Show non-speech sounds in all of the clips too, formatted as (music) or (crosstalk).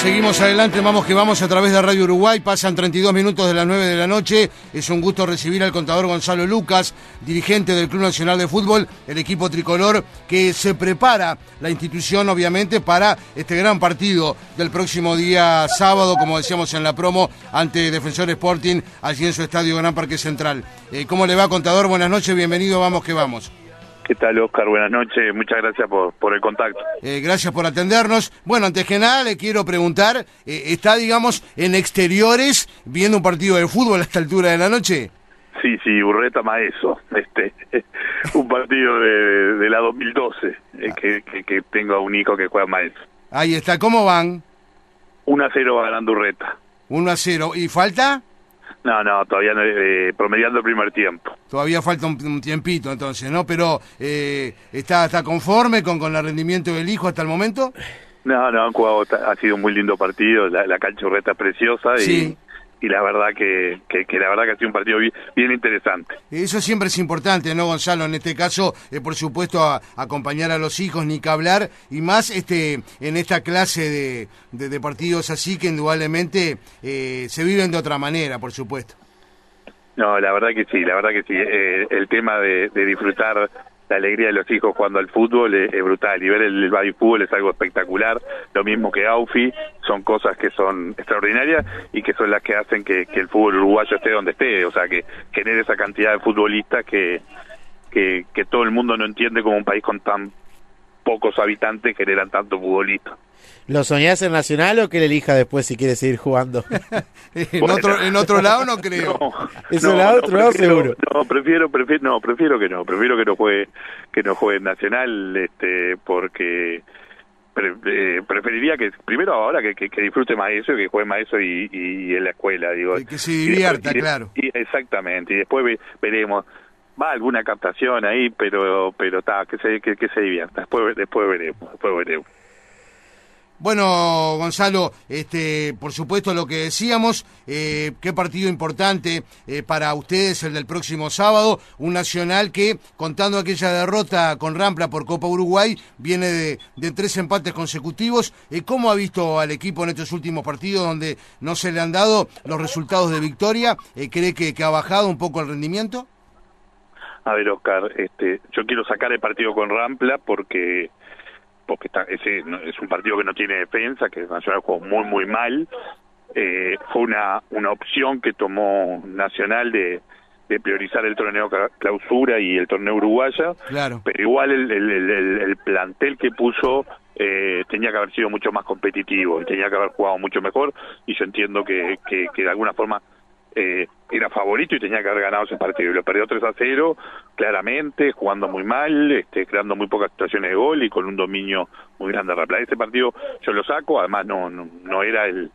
Seguimos adelante, vamos que vamos a través de Radio Uruguay, pasan 32 minutos de las 9 de la noche, es un gusto recibir al contador Gonzalo Lucas, dirigente del Club Nacional de Fútbol, el equipo tricolor que se prepara la institución obviamente para este gran partido del próximo día sábado, como decíamos en la promo, ante Defensor Sporting, allí en su estadio Gran Parque Central. Eh, ¿Cómo le va contador? Buenas noches, bienvenido, vamos que vamos. ¿Qué tal, Oscar? Buenas noches. Muchas gracias por, por el contacto. Eh, gracias por atendernos. Bueno, antes que nada, le quiero preguntar, eh, ¿está, digamos, en exteriores viendo un partido de fútbol a esta altura de la noche? Sí, sí, Urreta Maeso. Este, (laughs) un partido de, de la 2012, eh, que, que, que, tengo a un hijo que juega Maeso. Ahí está. ¿Cómo van? 1 a 0 ganando Urreta. 1 a 0. ¿Y falta? No, no, todavía no, eh, promediando el primer tiempo. Todavía falta un, tiempito entonces, ¿no? Pero, eh, ¿está, ¿está conforme con, con el rendimiento del hijo hasta el momento? No, no, han jugado, ha sido un muy lindo partido, la, la cancha es preciosa y, y la verdad que, que, la verdad que ha sido un partido bien, interesante. Eso siempre es importante, ¿no, Gonzalo? En este caso, eh, por supuesto, acompañar a los hijos, ni que hablar, y más este en esta clase de, de, partidos así que indudablemente eh, se viven de otra manera, por supuesto. No, la verdad que sí, la verdad que sí. Eh, el tema de, de disfrutar la alegría de los hijos jugando al fútbol es, brutal. Y ver el, el fútbol es algo espectacular, lo mismo que Aufi, son cosas que son extraordinarias y que son las que hacen que, el fútbol uruguayo esté donde esté, o sea, que genere esa cantidad de futbolistas que, que, que todo el mundo no entiende como un país con tan pocos habitantes generan tanto futbolistas. ¿Lo soñás en Nacional o que le elija después si quiere seguir jugando? (laughs) (laughs) en, otro, en otro lado no creo. No, lado, otro lado seguro. No, prefiero, prefiero, no, prefiero que no, prefiero que no juegue, que no juegue en Nacional, este, porque eh, preferiría que primero ahora que, que, disfrute más eso, que juegue más eso y, y, en la escuela, digo. que se divierta, claro. Y, exactamente, y después veremos va alguna captación ahí, pero pero está que se que, que se divierta. Después después veremos, después veremos. Bueno, Gonzalo, este, por supuesto lo que decíamos, eh, qué partido importante eh, para ustedes el del próximo sábado, un Nacional que, contando aquella derrota con Rampla por Copa Uruguay, viene de, tres empates consecutivos. Eh, ¿Cómo ha visto al equipo en estos últimos partidos donde no se le han dado los resultados de victoria? ¿Cree que, que ha bajado un poco el rendimiento? A ver, Oscar, este, yo quiero sacar el partido con Rampla porque porque está, ese es un partido que no tiene defensa, que Nacional jugó muy, muy mal. Eh, fue una, una opción que tomó Nacional de, de priorizar el torneo clausura y el torneo uruguaya, claro. pero igual el, el, el, plantel que puso eh, tenía que haber sido mucho más competitivo y tenía que haber jugado mucho mejor y yo entiendo que, que, que de alguna forma eh, era favorito y tenía que haber ganado ese partido. Y lo perdió 3 a 0, claramente, jugando muy mal, este, creando muy pocas situaciones de gol y con un dominio muy grande de. Ese partido yo lo saco, además no, no, era el,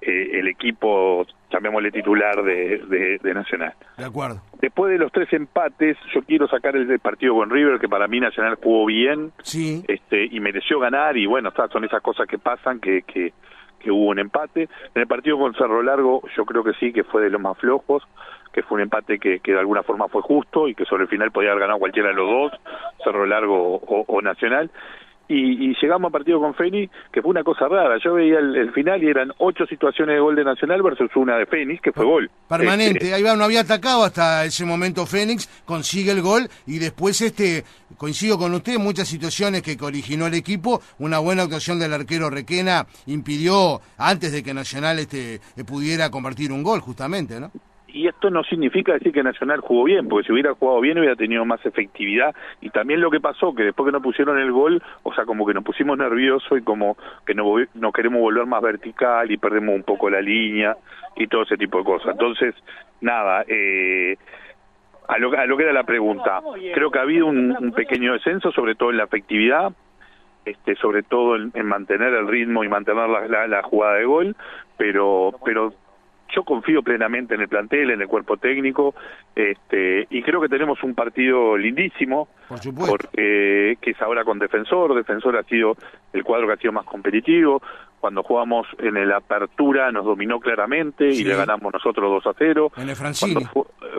eh, el equipo, llamémosle titular de, de, Nacional. De acuerdo. Después de los tres empates, yo quiero sacar el, partido con River, que para mí Nacional jugó bien sí. este, y mereció ganar, y bueno, son esas cosas que pasan que, que que hubo un empate. En el partido con Cerro Largo yo creo que sí, que fue de los más flojos, que fue un empate que, que de alguna forma fue justo y que sobre el final podía haber ganado cualquiera de los dos, Cerro Largo o Nacional y, llegamos a partido con Fénix, que fue una cosa rara. Yo veía el, final y eran ocho situaciones de gol de Nacional versus una de Fénix, que fue gol. Permanente, este, ahí va, no había atacado hasta ese momento Fénix, consigue el gol y después este coincido con usted, muchas situaciones que originó el equipo, una buena actuación del arquero Requena impidió antes de que Nacional este pudiera convertir un gol justamente, ¿no? Y esto no significa decir que Nacional jugó bien, porque si hubiera jugado bien hubiera tenido más efectividad y también lo que pasó que después que nos pusieron el gol, o sea, como que nos pusimos nerviosos y como que no, no queremos volver más vertical y perdemos un poco la línea y todo ese tipo de cosas. Entonces, nada, eh, a, lo, a lo que era la pregunta, creo que ha habido un, pequeño descenso, sobre todo en la efectividad, este, sobre todo en, mantener el ritmo y mantener la, la, la, jugada de gol, pero pero yo confío plenamente en el plantel, en el cuerpo técnico, este, y creo que tenemos un partido lindísimo, porque que es ahora con Defensor, Defensor ha sido el cuadro que ha sido más competitivo, cuando jugamos en el Apertura nos dominó claramente y le ganamos nosotros 2 a 0. En el Francini.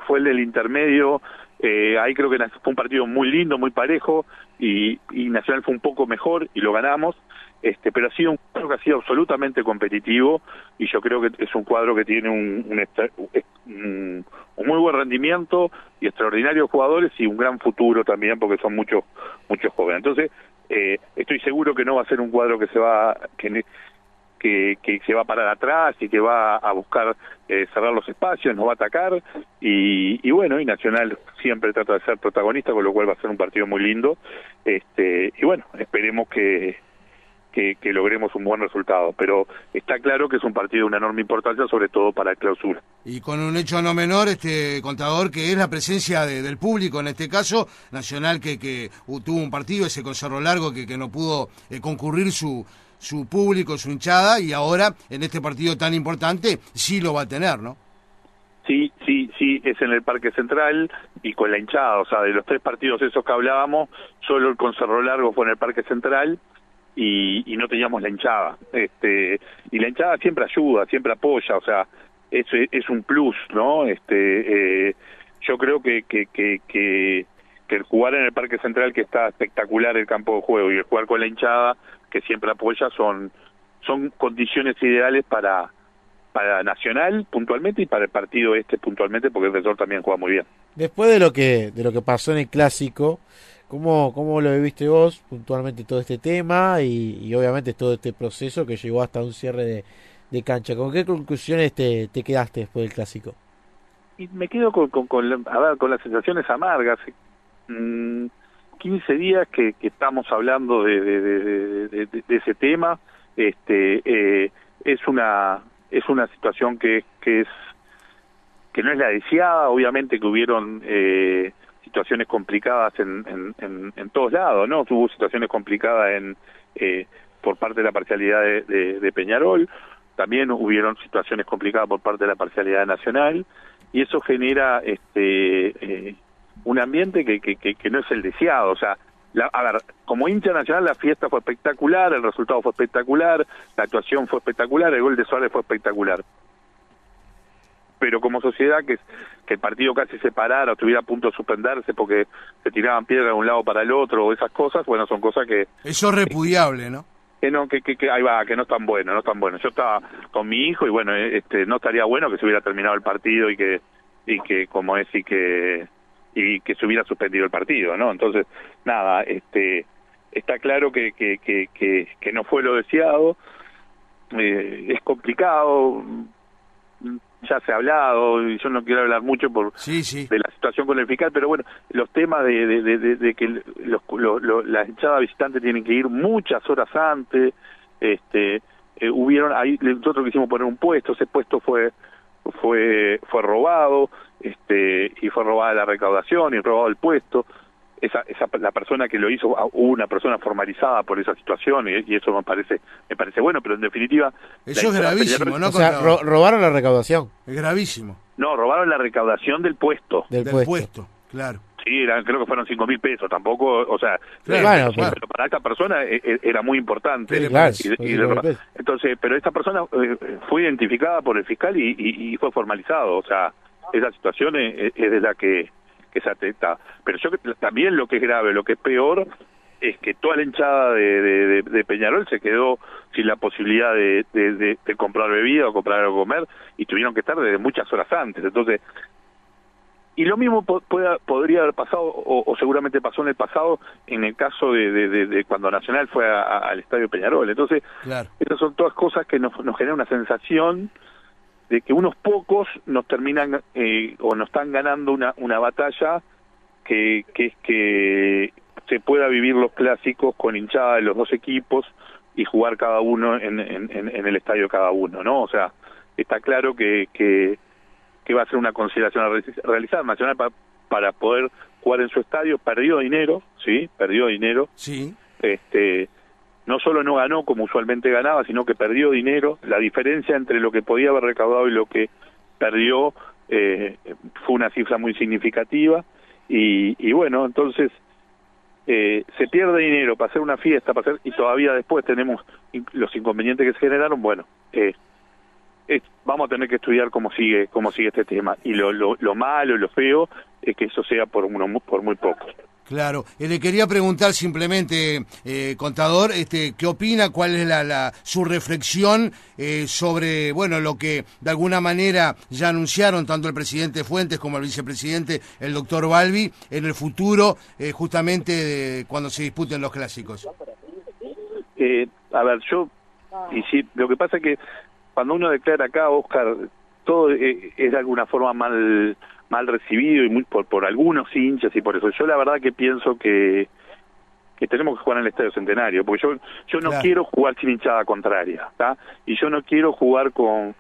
fue, el del intermedio, eh, ahí creo que fue un partido muy lindo, muy parejo, y, y Nacional fue un poco mejor y lo ganamos. este, pero ha sido un cuadro que ha sido absolutamente competitivo y yo creo que es un cuadro que tiene un, un, muy buen rendimiento y extraordinarios jugadores y un gran futuro también porque son muchos muchos jóvenes. Entonces, eh, estoy seguro que no va a ser un cuadro que se va que, que, se va a parar atrás y que va a buscar eh, cerrar los espacios, nos va a atacar y, y, bueno, y Nacional siempre trata de ser protagonista, con lo cual va a ser un partido muy lindo. Este, y bueno, esperemos que, que, logremos un buen resultado. Pero está claro que es un partido de una enorme importancia, sobre todo para el clausura. Y con un hecho no menor, este contador, que es la presencia del público, en este caso, Nacional que, tuvo un partido, ese con Cerro Largo, que, que no pudo eh, concurrir su, su público, su hinchada, y ahora, en este partido tan importante, sí lo va a tener, ¿no? Sí, sí, sí, es en el Parque Central y con la hinchada, o sea, de los tres partidos esos que hablábamos, solo el con Cerro Largo fue en el Parque Central y, no teníamos la hinchada. Este, y la hinchada siempre ayuda, siempre apoya, o sea, es, es un plus, ¿no? Este, eh, yo creo que, que, que, que, el jugar en el Parque Central, que está espectacular el campo de juego, y el jugar con la hinchada, que siempre apoya, son, son condiciones ideales para, para Nacional puntualmente y para el partido este puntualmente, porque el defensor también juega muy bien. Después de lo que, de lo que pasó en el clásico, ¿Cómo, ¿Cómo lo viviste vos puntualmente todo este tema y, obviamente todo este proceso que llegó hasta un cierre de, cancha? ¿Con qué conclusiones te, te, quedaste después del clásico? Y me quedo con, con, con, a ver, con las sensaciones amargas. Mm, 15 días que, que estamos hablando de, de, ese tema. Este, eh, es una es una situación que, que es que no es la deseada, obviamente que hubieron eh, situaciones complicadas en, en, en, todos lados, ¿no? Tuvo situaciones complicadas en eh, por parte de la parcialidad de, de, Peñarol, también hubieron situaciones complicadas por parte de la parcialidad nacional, y eso genera este eh, un ambiente que, que, que, no es el deseado, o sea, la, a ver, como hincha nacional la fiesta fue espectacular, el resultado fue espectacular, la actuación fue espectacular, el gol de Suárez fue espectacular pero como sociedad que, que el partido casi se parara o estuviera a punto de suspenderse porque se tiraban piedras de un lado para el otro o esas cosas, bueno, son cosas que... Eso es repudiable, ¿no? Que no, que, que, ahí va, que no es tan bueno, no es tan bueno. Yo estaba con mi hijo y bueno, eh, este, no estaría bueno que se hubiera terminado el partido y que, y que como es, y que, y que se hubiera suspendido el partido, ¿no? Entonces, nada, este, está claro que, que, que, que, que no fue lo deseado, eh, es complicado, ya se ha hablado, y yo no quiero hablar mucho por de la situación con el fiscal, pero bueno, los temas de, de, que los, lo, las hinchadas visitantes tienen que ir muchas horas antes, este eh, hubieron ahí nosotros quisimos poner un puesto, ese puesto fue fue fue robado, este y fue robada la recaudación y robado el puesto. Esa, esa la persona que lo hizo ah, hubo una persona formalizada por esa situación y, eso me parece me parece bueno pero en definitiva eso es gravísimo no o sea, robaron la recaudación. Es gravísimo. No robaron la recaudación del puesto. Del, puesto. claro. Sí creo que fueron cinco mil pesos tampoco o sea pero, para esta persona eh, eh, era muy importante. Entonces pero esta persona eh, fue identificada por el fiscal y, y, fue formalizado o sea esa situación es de la que esa teta. Pero yo también lo que es grave, lo que es peor, es que toda la hinchada de, de, Peñarol se quedó sin la posibilidad de, de, comprar bebida o comprar algo comer y tuvieron que estar desde muchas horas antes. Entonces, y lo mismo podría haber pasado, o, seguramente pasó en el pasado, en el caso de, cuando Nacional fue al Estadio Peñarol. Entonces, claro. esas son todas cosas que nos, nos generan una sensación de que unos pocos nos terminan eh, o nos están ganando una, una batalla que, que es que se pueda vivir los clásicos con hinchada de los dos equipos y jugar cada uno en, en, en el estadio cada uno, ¿no? O sea, está claro que, que, que va a ser una consideración a realizar. Nacional para, para poder jugar en su estadio perdió dinero, ¿sí? Perdió dinero. Sí. Este, no solo no ganó como usualmente ganaba, sino que perdió dinero. La diferencia entre lo que podía haber recaudado y lo que perdió eh, fue una cifra muy significativa. Y, y bueno, entonces eh, se pierde dinero para hacer una fiesta, para hacer, y todavía después tenemos los inconvenientes que se generaron. Bueno, eh, vamos a tener que estudiar cómo sigue cómo sigue este tema. Y lo, lo, lo malo, lo feo, es que eso sea por, uno, por muy poco. Claro, eh, le quería preguntar simplemente, eh, contador, este, ¿qué opina? ¿Cuál es la, la su reflexión eh, sobre, bueno, lo que de alguna manera ya anunciaron tanto el presidente Fuentes como el vicepresidente, el doctor Balbi, en el futuro, justamente cuando se disputen los clásicos? a ver, yo, y sí, lo que pasa es que cuando uno declara acá, Oscar, todo es de alguna forma mal mal recibido y muy por, por algunos hinchas y por eso yo la verdad que pienso que que tenemos que jugar en el Estadio Centenario, porque yo yo no quiero jugar sin hinchada contraria, ¿está? Y yo no quiero jugar con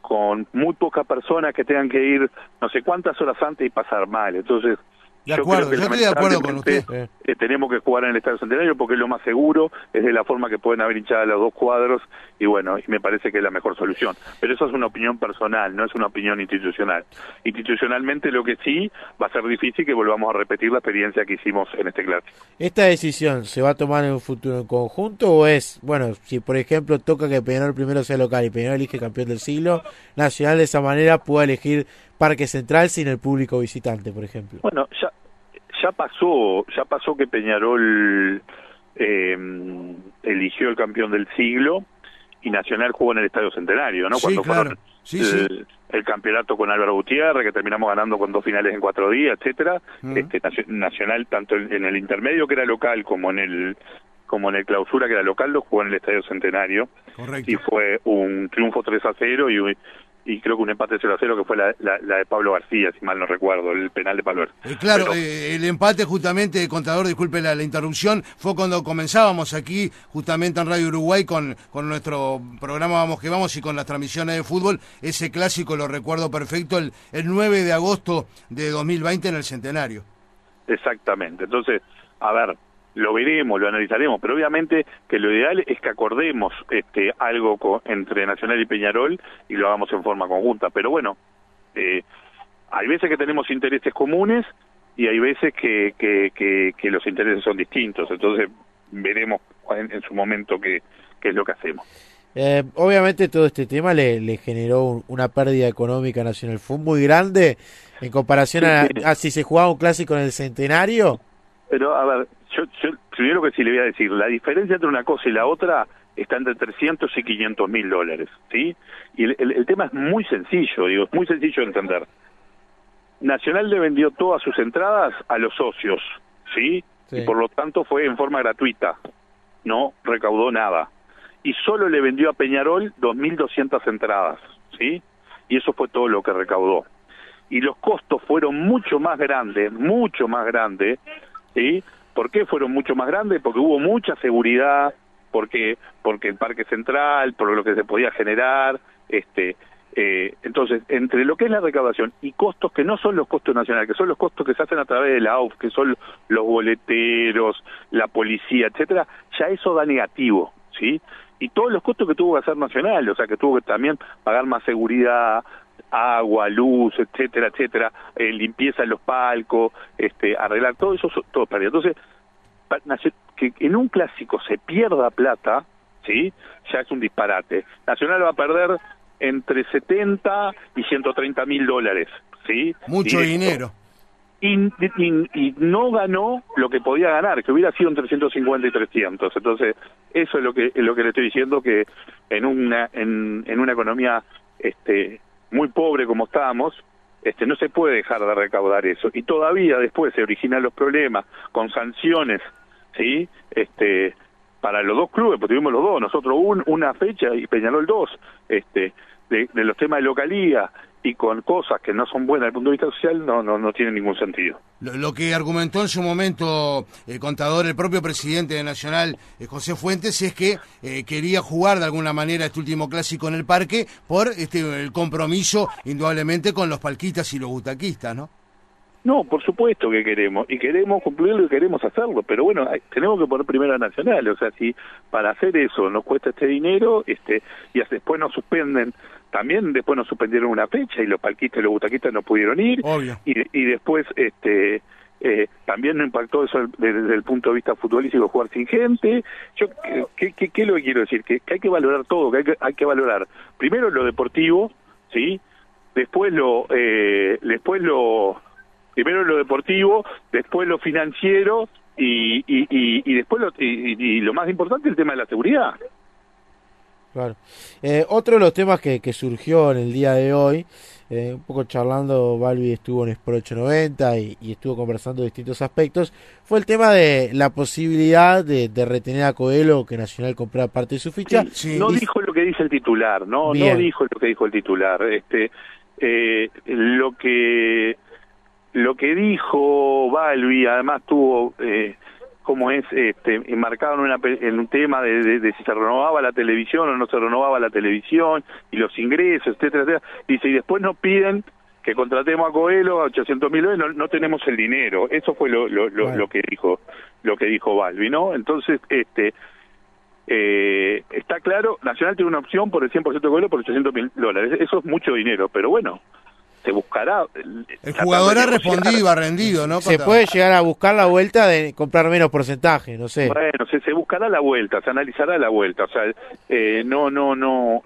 con muy pocas personas que tengan que ir no sé cuántas horas antes y pasar mal. Entonces, de acuerdo, yo, estoy de acuerdo con usted. Eh, tenemos que jugar en el Estadio Centenario porque es lo más seguro, es de la forma que pueden haber hinchado los dos cuadros y bueno, y me parece que es la mejor solución. Pero eso es una opinión personal, no es una opinión institucional. Institucionalmente lo que sí va a ser difícil que volvamos a repetir la experiencia que hicimos en este clásico. ¿Esta decisión se va a tomar en un futuro en conjunto o es, bueno, si por ejemplo toca que Peñarol primero sea local y Peñarol elige campeón del siglo, Nacional de esa manera pueda elegir Parque Central sin el público visitante, por ejemplo? Bueno, ya ya pasó, ya pasó que Peñarol eh, eligió el campeón del siglo y Nacional jugó en el Estadio Centenario, ¿no? Cuando fueron el, campeonato con Álvaro Gutiérrez, que terminamos ganando con dos finales en cuatro días, etcétera. este, Nacional, tanto en, el intermedio que era local como en el como en el clausura que era local, lo jugó en el Estadio Centenario. Correcto. Y fue un triunfo 3 a 0 y, y creo que un empate 0 a 0 que fue la, de Pablo García, si mal no recuerdo, el penal de Pablo García. Eh, claro, eh, el empate justamente, contador, disculpe la, interrupción, fue cuando comenzábamos aquí justamente en Radio Uruguay con, con nuestro programa Vamos que Vamos y con las transmisiones de fútbol, ese clásico lo recuerdo perfecto, el, el 9 de agosto de 2020 en el Centenario. Exactamente, entonces, a ver, lo veremos, lo analizaremos, pero obviamente que lo ideal es que acordemos este algo entre Nacional y Peñarol y lo hagamos en forma conjunta. Pero bueno, eh, hay veces que tenemos intereses comunes y hay veces que, que, que, los intereses son distintos, entonces veremos en, su momento qué, qué es lo que hacemos. Eh, obviamente todo este tema le, le generó una pérdida económica nacional. Fue muy grande en comparación a, a, si se jugaba un clásico en el centenario. Pero a ver, yo, yo primero que sí le voy a decir, la diferencia entre una cosa y la otra está entre 300 y 500 mil dólares, ¿sí? Y el, el, tema es muy sencillo, digo, es muy sencillo de entender. Nacional le vendió todas sus entradas a los socios, ¿sí? Y por lo tanto fue en forma gratuita, no recaudó nada. Y solo le vendió a Peñarol 2.200 entradas, ¿sí? Y eso fue todo lo que recaudó. Y los costos fueron mucho más grandes, mucho más grandes, ¿sí? ¿Por qué fueron mucho más grandes? Porque hubo mucha seguridad, porque porque el parque central, por lo que se podía generar, este eh, entonces, entre lo que es la recaudación y costos que no son los costos nacionales, que son los costos que se hacen a través de la AUF, que son los boleteros, la policía, etcétera, ya eso da negativo, ¿sí? Y todos los costos que tuvo que hacer Nacional, o sea, que tuvo que también pagar más seguridad, agua, luz, etcétera, etcétera, eh, limpieza en los palcos, este, arreglar todo eso, todo perdido. Entonces, que en un clásico se pierda plata, ¿sí? Ya es un disparate. Nacional va a perder entre 70 y 130 mil dólares, ¿sí? Mucho dinero. Y, y, no ganó lo que podía ganar, que hubiera sido entre 150 y 300. Entonces, eso es lo que, lo que le estoy diciendo, que en una, en, en una economía este, muy pobre como estábamos, este, no se puede dejar de recaudar eso. Y todavía después se originan los problemas con sanciones, ¿sí? Este, para los dos clubes, porque tuvimos los dos, nosotros un, una fecha y Peñarol dos, este, de, de los temas de localía, y con cosas que no son buenas desde el punto de vista social no no, no tiene ningún sentido. Lo, que argumentó en su momento el contador, el propio presidente de Nacional, eh, José Fuentes, es que eh, quería jugar de alguna manera este último clásico en el parque por este el compromiso indudablemente con los palquitas y los butaquistas, ¿no? No, por supuesto que queremos, y queremos cumplirlo y queremos hacerlo, pero bueno, tenemos que poner primero a Nacional, o sea, si para hacer eso nos cuesta este dinero, este y después nos suspenden también después nos suspendieron una fecha y los palquistas y los butaquistas no pudieron ir Y, y después este eh, también no impactó eso desde, el punto de vista futbolístico jugar sin gente. Yo qué, qué, qué es lo que quiero decir que, hay que valorar todo que hay, que hay que valorar primero lo deportivo sí después lo eh, después lo primero lo deportivo, después lo financiero y, y, y, después lo, y, lo más importante el tema de la seguridad. Claro. Eh, otro de los temas que, que, surgió en el día de hoy, eh, un poco charlando, Balbi estuvo en Sport 890 y, y, estuvo conversando distintos aspectos, fue el tema de la posibilidad de, de retener a Coelho, que Nacional comprara parte de su ficha. no dijo lo que dice el titular, no, no dijo lo que dijo el titular. Este, eh, lo que lo que dijo Balbi, además tuvo eh, como es este, enmarcado en, una, en un tema de, de, si se renovaba la televisión o no se renovaba la televisión y los ingresos, etcétera, etcétera. Dice, y después nos piden que contratemos a Coelho a 800 mil no, no tenemos el dinero. Eso fue lo, lo, lo, que dijo lo que dijo Balbi, ¿no? Entonces, este eh, está claro, Nacional tiene una opción por el 100% de Coelho por 800 mil dólares. Eso es mucho dinero, pero bueno, se buscará. El jugador ha respondido, ha rendido, ¿no? Se puede llegar a buscar la vuelta de comprar menos porcentaje, no sé. Bueno, se, se buscará la vuelta, se analizará la vuelta. O sea, eh, no, no, no.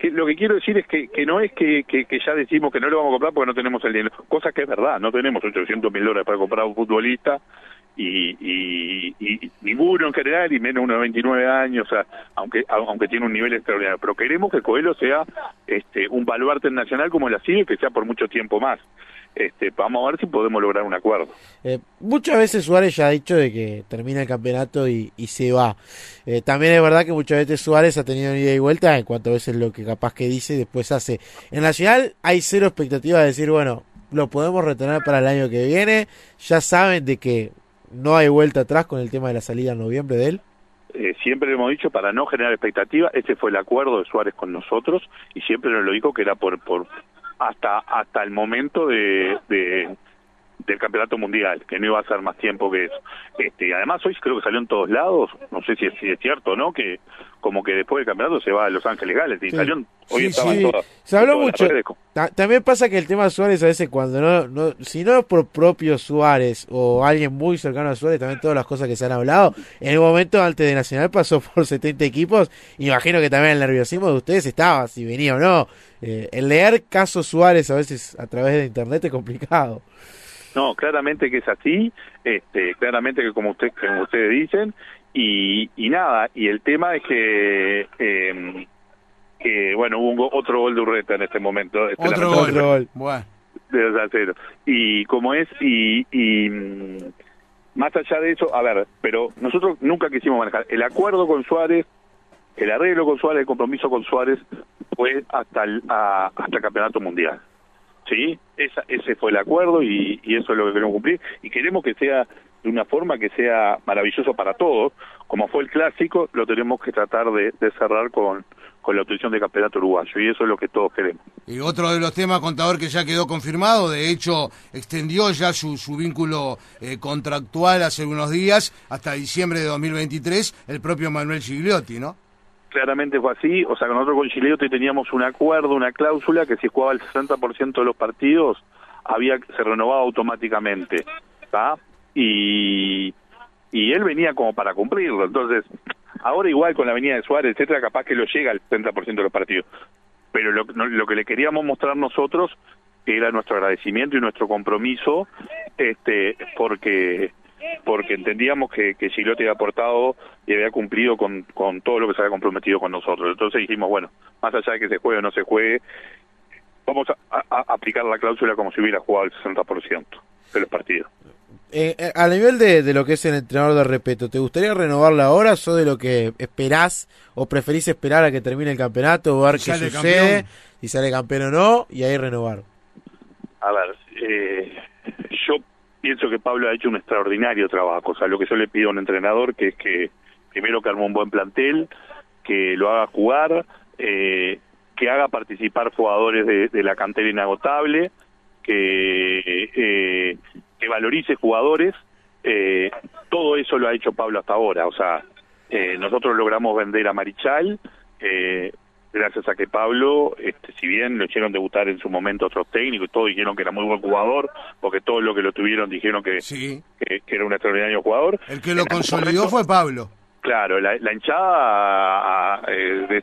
Que, lo que quiero decir es que, que no es que, que, ya decimos que no lo vamos a comprar porque no tenemos el dinero. Cosa que es verdad, no tenemos 800 mil dólares para comprar a un futbolista y, y, ninguno en general, y menos uno de 29 años, aunque aunque tiene un nivel extraordinario. Pero queremos que Coelho sea este, un baluarte nacional como el sigue, que sea por mucho tiempo más. Este, vamos a ver si podemos lograr un acuerdo. Eh, muchas veces Suárez ya ha dicho de que termina el campeonato y, y se va. Eh, también es verdad que muchas veces Suárez ha tenido ida y vuelta en cuanto a veces lo que capaz que dice y después hace. En Nacional hay cero expectativa de decir, bueno, lo podemos retener para el año que viene. Ya saben de que no hay vuelta atrás con el tema de la salida en noviembre de él? Eh, siempre le hemos dicho para no generar expectativa, ese fue el acuerdo de Suárez con nosotros y siempre nos lo dijo que era por por hasta hasta el momento de, de del campeonato mundial, que no iba a ser más tiempo que eso. Este, además hoy creo que salió en todos lados, no sé si es, si es cierto o no, que como que después del campeonato se va a Los Ángeles Gales, y salió, hoy estaba en Se habló mucho. También pasa que el tema de Suárez a veces cuando no, no, si no es por propio Suárez o alguien muy cercano a Suárez, también todas las cosas que se han hablado, en el momento antes de Nacional pasó (laughs) por 70 equipos, imagino que también el nerviosismo de ustedes estaba, si venía o no. Eh, el leer casos Suárez a veces a través de internet es complicado. No, claramente que es así, este, claramente que como, usted, como ustedes dicen, y, y nada, y el tema es que, eh, que bueno, hubo otro gol de Urreta en este momento. Este otro gol, bueno. De Y como es, y, y más allá de eso, a ver, pero nosotros nunca quisimos manejar. El acuerdo con Suárez, el arreglo con Suárez, el compromiso con Suárez fue hasta el, hasta el campeonato mundial. ¿Sí? Esa, ese fue el acuerdo y, eso es lo que queremos cumplir y queremos que sea de una forma que sea maravilloso para todos, como fue el clásico, lo tenemos que tratar de, cerrar con, con la obtención de campeonato uruguayo y eso es lo que todos queremos. Y otro de los temas, contador, que ya quedó confirmado, de hecho extendió ya su, su vínculo eh, contractual hace unos días hasta diciembre de 2023, el propio Manuel Gigliotti, ¿no? Claramente fue así, o sea, nosotros con Chileotti teníamos un acuerdo, una cláusula que si jugaba el 60% de los partidos había se renovaba automáticamente, ¿está? Y y él venía como para cumplirlo, entonces ahora igual con la venida de Suárez, etcétera, capaz que lo llega al 60% de los partidos. Pero lo, lo que le queríamos mostrar nosotros era nuestro agradecimiento y nuestro compromiso este porque porque entendíamos que, que Gilotti había aportado y había cumplido con, con todo lo que se había comprometido con nosotros. Entonces dijimos, bueno, más allá de que se juegue o no se juegue, vamos a, aplicar la cláusula como si hubiera jugado el 60% de los partidos. Eh, eh, a nivel de, de, lo que es el entrenador de Repeto, ¿te gustaría renovarla ahora o de lo que esperás o preferís esperar a que termine el campeonato o ver qué sucede, si sale campeón o no, y ahí renovar? A ver, eh, yo pienso que Pablo ha hecho un extraordinario trabajo. O sea, lo que yo le pido a un entrenador que es que primero que arme un buen plantel, que lo haga jugar, eh, que haga participar jugadores de, la cantera inagotable, que, eh, que valorice jugadores. Eh, todo eso lo ha hecho Pablo hasta ahora. O sea, nosotros logramos vender a Marichal, eh, gracias a que Pablo, este, si bien lo hicieron debutar en su momento otros técnicos y todos dijeron que era muy buen jugador, porque todos los que lo tuvieron dijeron que, que, era un extraordinario jugador. El que lo consolidó fue Pablo. Claro, la, hinchada eh,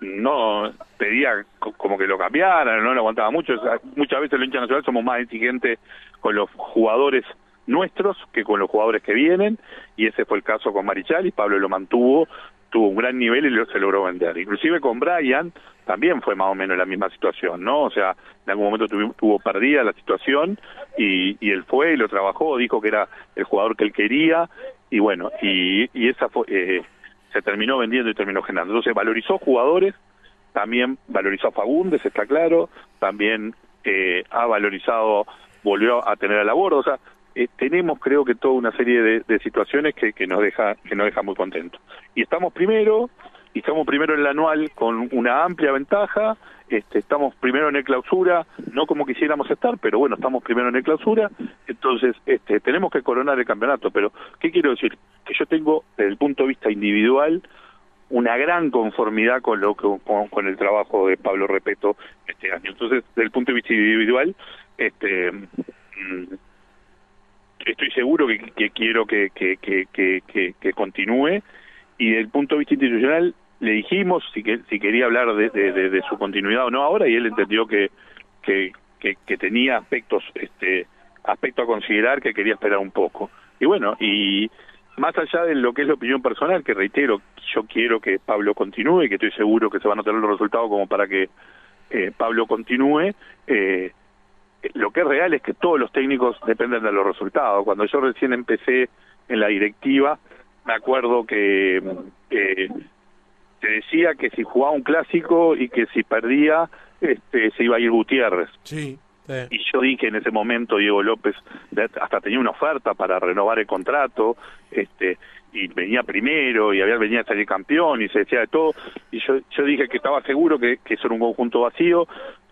no pedía como que lo cambiaran, no lo aguantaba mucho. muchas veces los hinchas nacionales somos más exigentes con los jugadores nuestros que con los jugadores que vienen y ese fue el caso con Marichal y Pablo lo mantuvo tuvo un gran nivel y lo, se logró vender. Inclusive con Brian también fue más o menos la misma situación, ¿no? O sea, en algún momento tuvo, tuvo perdida la situación y, y él fue y lo trabajó, dijo que era el jugador que él quería y bueno, y, y esa fue, eh, se terminó vendiendo y terminó generando. Entonces valorizó jugadores, también valorizó a Fagundes, está claro, también eh, ha valorizado, volvió a tener a la bordo, o sea, eh, tenemos creo que toda una serie de, situaciones que, que, nos deja que nos deja muy contentos. Y estamos primero y estamos primero en el anual con una amplia ventaja este, estamos primero en el clausura no como quisiéramos estar pero bueno estamos primero en el clausura entonces este, tenemos que coronar el campeonato. Pero qué quiero decir que yo tengo desde el punto de vista individual una gran conformidad con lo con, con el trabajo de Pablo Repeto este año. Entonces desde el punto de vista individual este mm, estoy seguro que, quiero que, continúe. Y desde el punto de vista institucional le dijimos si, que, si quería hablar de, de, su continuidad o no ahora y él entendió que, que, tenía aspectos este aspecto a considerar que quería esperar un poco. Y bueno y más allá de lo que es la opinión personal que reitero yo quiero que Pablo continúe que estoy seguro que se van a tener los resultados como para que eh, Pablo continúe eh, lo que es real es que todos los técnicos dependen de los resultados. Cuando yo recién empecé en la directiva, me acuerdo que eh, te decía que si jugaba un clásico y que si perdía, este, se iba a ir Gutiérrez. Sí. Y yo dije en ese momento, Diego López hasta tenía una oferta para renovar el contrato, este, y venía primero, y había venido a salir campeón, y se decía de todo, y yo, yo dije que estaba seguro que, que eso era un conjunto vacío,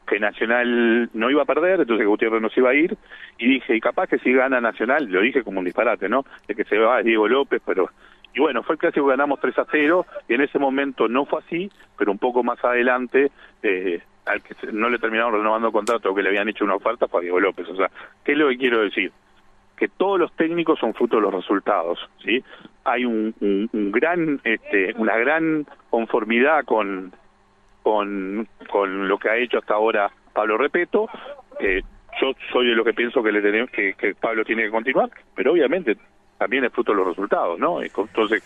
que Nacional no iba a perder, entonces Gutiérrez no se iba a ir, y dije, y capaz que si gana Nacional, lo dije como un disparate, ¿no? De que se va Diego López, pero... Y bueno, fue el clásico ganamos 3 a 0, y en ese momento no fue así, pero un poco más adelante, eh, al que no le terminaron renovando contrato, que le habían hecho una oferta, fue a Diego López. O sea, ¿qué es lo que quiero decir? que todos los técnicos son fruto de los resultados, ¿sí? Hay un, un gran, este, una gran conformidad con, con, con lo que ha hecho hasta ahora Pablo Repeto. Eh, yo soy de lo que pienso que, le tenemos, que, Pablo tiene que continuar, pero obviamente también es fruto de los resultados, ¿no? Entonces,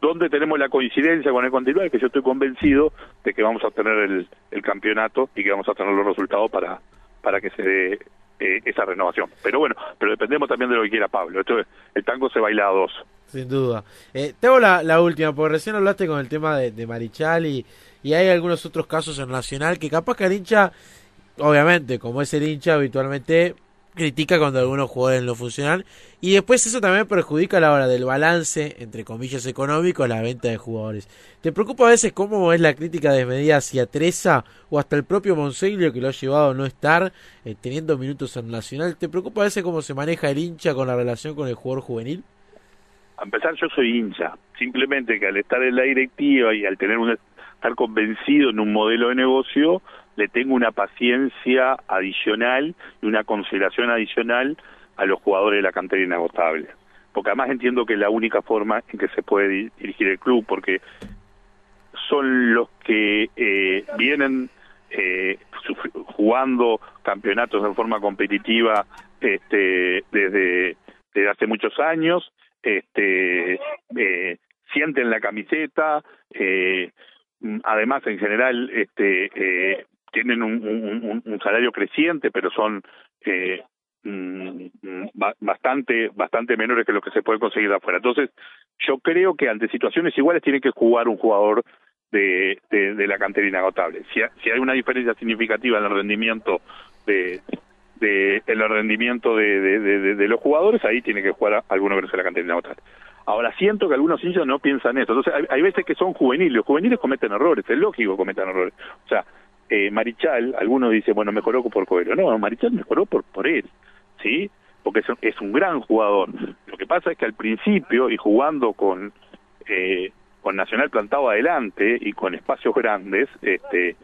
¿dónde tenemos la coincidencia con el continuar? Que yo estoy convencido de que vamos a tener el, el campeonato y que vamos a tener los resultados para, para que se dé eh, esa renovación. Pero bueno, pero dependemos también de lo que quiera Pablo. Entonces, el tango se baila a dos. Sin duda. Eh, tengo la, la última, porque recién hablaste con el tema de, de Marichal y, y hay algunos otros casos en Nacional que capaz que el hincha, obviamente, como es el hincha, habitualmente critica cuando algunos jugadores no funcionan. Y después eso también perjudica a la hora del balance, entre comillas, económico, la venta de jugadores. ¿Te preocupa a veces cómo es la crítica desmedida hacia Treza o hasta el propio Monseglio que lo ha llevado a no estar eh, teniendo minutos en Nacional? ¿Te preocupa a veces cómo se maneja el hincha con la relación con el jugador juvenil? A empezar, yo soy hincha. Simplemente que al estar en la directiva y al tener un estar convencido en un modelo de negocio, le tengo una paciencia adicional y una consideración adicional a los jugadores de la cantera inagotable. Porque además entiendo que es la única forma en que se puede dirigir el club, porque son los que eh, vienen eh, jugando campeonatos de forma competitiva este, desde, desde hace muchos años, este, eh, sienten la camiseta, eh, Mm, además en general este eh, tienen un, un, salario creciente pero son eh, mm, bastante bastante menores que lo que se puede conseguir de afuera. Entonces yo creo que ante situaciones iguales tiene que jugar un jugador de, de, la cantera inagotable. Si, si hay una diferencia significativa en el rendimiento de, de el rendimiento de, de, los jugadores, ahí tiene que jugar alguno que no sea la cantera inagotable. Ahora, siento que algunos hinchas no piensan eso. Entonces, hay, veces que son juveniles. Los juveniles cometen errores. Es lógico que cometan errores. O sea, eh, Marichal, algunos dicen, bueno, mejoró por Coelho. No, Marichal mejoró por, por él. ¿Sí? Porque es un, es un gran jugador. Lo que pasa es que al principio, y jugando con, eh, con Nacional plantado adelante y con espacios grandes, este,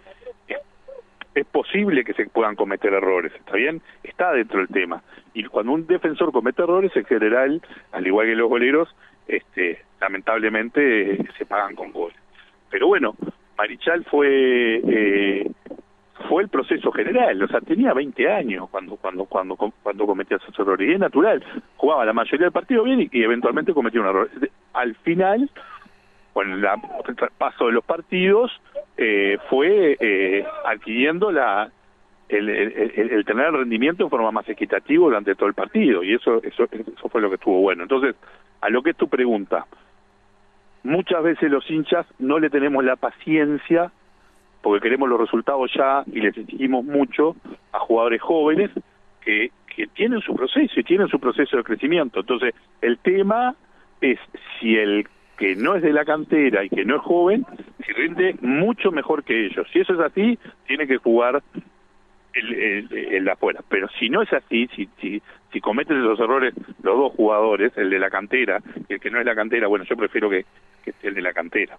es posible que se puedan cometer errores, ¿está bien? Está dentro del tema. Y cuando un defensor comete errores, en general, al igual que los goleros, este, lamentablemente se pagan con gol. Pero bueno, Marichal fue eh, fue el proceso general, o sea, tenía 20 años cuando cuando cuando cuando cometía esos errores, y es natural, jugaba la mayoría del partido bien y, eventualmente cometía un error. Al final, con el paso de los partidos, eh, fue eh, adquiriendo la el, el, tener el rendimiento en forma más equitativa durante todo el partido, y eso, eso, eso fue lo que estuvo bueno. Entonces, a lo que es tu pregunta, muchas veces los hinchas no le tenemos la paciencia porque queremos los resultados ya y les exigimos mucho a jugadores jóvenes que, que tienen su proceso y tienen su proceso de crecimiento. Entonces, el tema es si el que no es de la cantera y que no es joven, si rinde mucho mejor que ellos. Si eso es así, tiene que jugar el, el, de afuera. Pero si no es así, si, si, si cometen esos errores los dos jugadores, el de la cantera y el que no es la cantera, bueno, yo prefiero que, que esté el de la cantera.